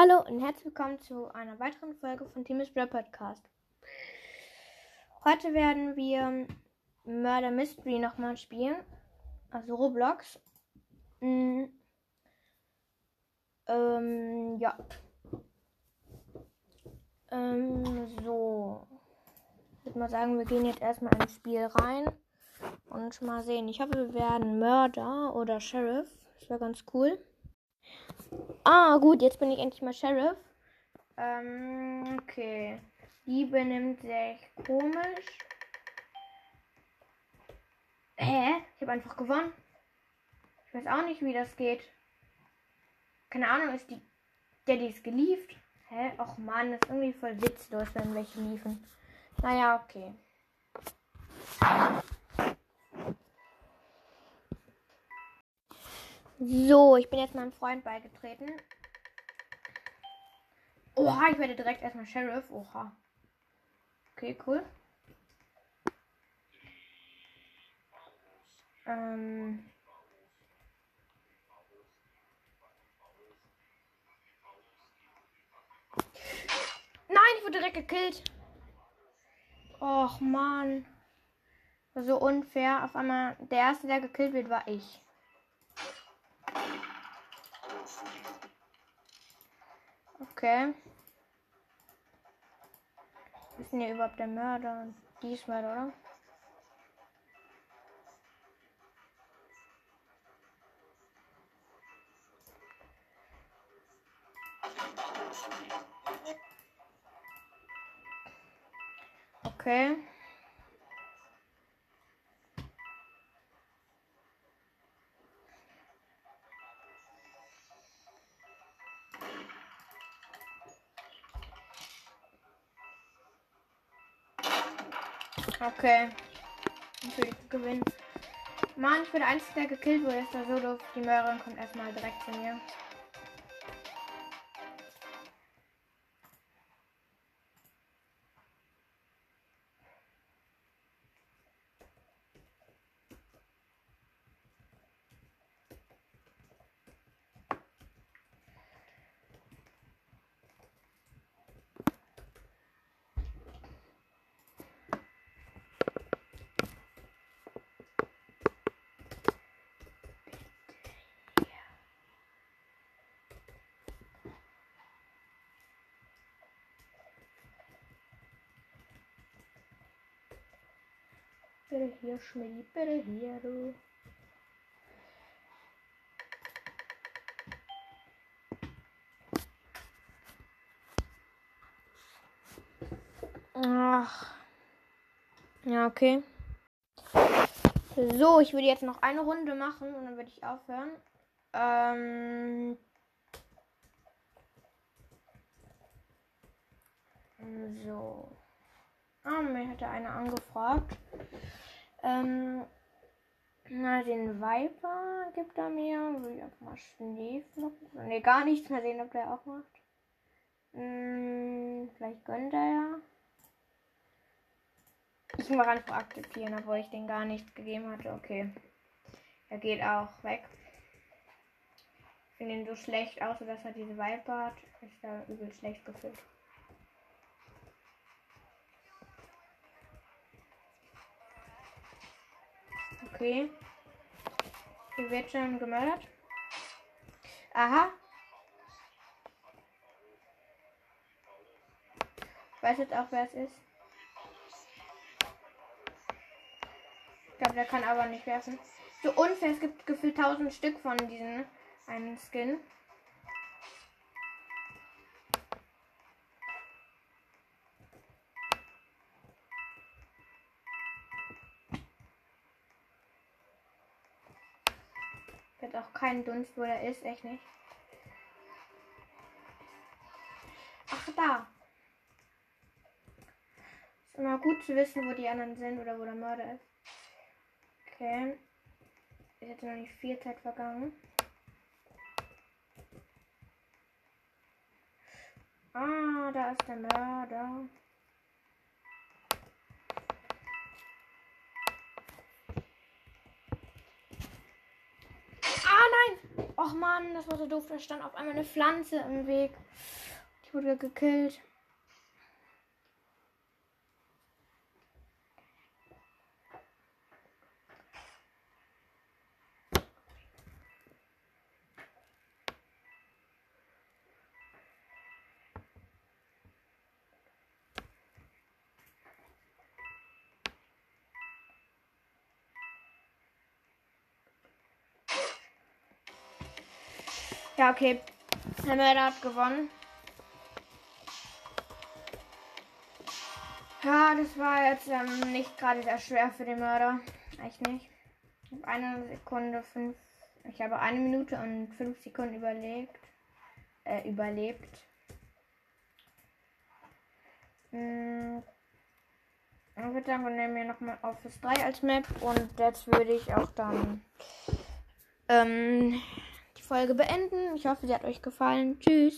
Hallo und herzlich willkommen zu einer weiteren Folge von Timus Rap Podcast. Heute werden wir Murder Mystery nochmal spielen, also Roblox. Mm. Ähm, ja. Ähm, so. Ich würde mal sagen, wir gehen jetzt erstmal ins Spiel rein und mal sehen. Ich hoffe, wir werden Mörder oder Sheriff. Das wäre ganz cool. Ah, gut, jetzt bin ich endlich mal Sheriff. Ähm, okay. Die benimmt sich komisch. Hä? Ich habe einfach gewonnen. Ich weiß auch nicht, wie das geht. Keine Ahnung, ist die. Der, die ist gelieft. Hä? Och man, das ist irgendwie voll witzlos, wenn welche liefen. Naja, okay. So, ich bin jetzt meinem Freund beigetreten. Oha, ich werde direkt erstmal Sheriff. Oha. Okay, cool. Ähm. Nein, ich wurde direkt gekillt. Och man. So unfair. Auf einmal, der erste, der gekillt wird, war ich. Okay. Ist denn hier überhaupt der Mörder? Diesmal, oder? Okay. Okay. Natürlich gewinnen. Mann, ich bin der Einzige, der gekillt wurde. Ist da so doof. Die Mörderin kommt erstmal direkt zu mir. Bitte hier, Schmidti, bitte hier, du. Ach. Ja, okay. So, ich würde jetzt noch eine Runde machen und dann würde ich aufhören. Ähm. So. Ah, mir hatte einer angefragt. Ähm, na, den Viper gibt er mir. Will ich einfach mal Schneeflocken. Ne, gar nichts. Mal sehen, ob der auch macht. Hm, vielleicht gönnt er ja. Ich mache einfach akzeptieren, obwohl ich den gar nichts gegeben hatte. Okay. Er geht auch weg. Ich finde ihn so schlecht, außer dass er diese Viper hat. Ist da übel schlecht gefüllt. Okay. Hier wird schon gemördert. Aha. Weiß jetzt auch, wer es ist. Ich glaube, der kann aber nicht werfen. So unfair, es gibt gefühlt 1000 Stück von diesen einen Skin. Hat auch keinen Dunst, wo er ist, echt nicht. Ach, da. Ist immer gut zu wissen, wo die anderen sind oder wo der Mörder ist. Okay. Ist jetzt noch nicht viel Zeit vergangen. Ah, da ist der Mörder. Mann, das war so doof. Da stand auf einmal eine Pflanze im Weg. Ich wurde gekillt. Ja, okay. Der Mörder hat gewonnen. Ja, das war jetzt ähm, nicht gerade sehr schwer für den Mörder. Echt nicht. Ich habe eine Sekunde fünf. Ich habe eine Minute und fünf Sekunden überlegt. Äh, überlebt. Hm. Ich würde sagen, wir nehmen hier nochmal Office 3 als Map und jetzt würde ich auch dann ähm, Folge beenden. Ich hoffe, sie hat euch gefallen. Tschüss.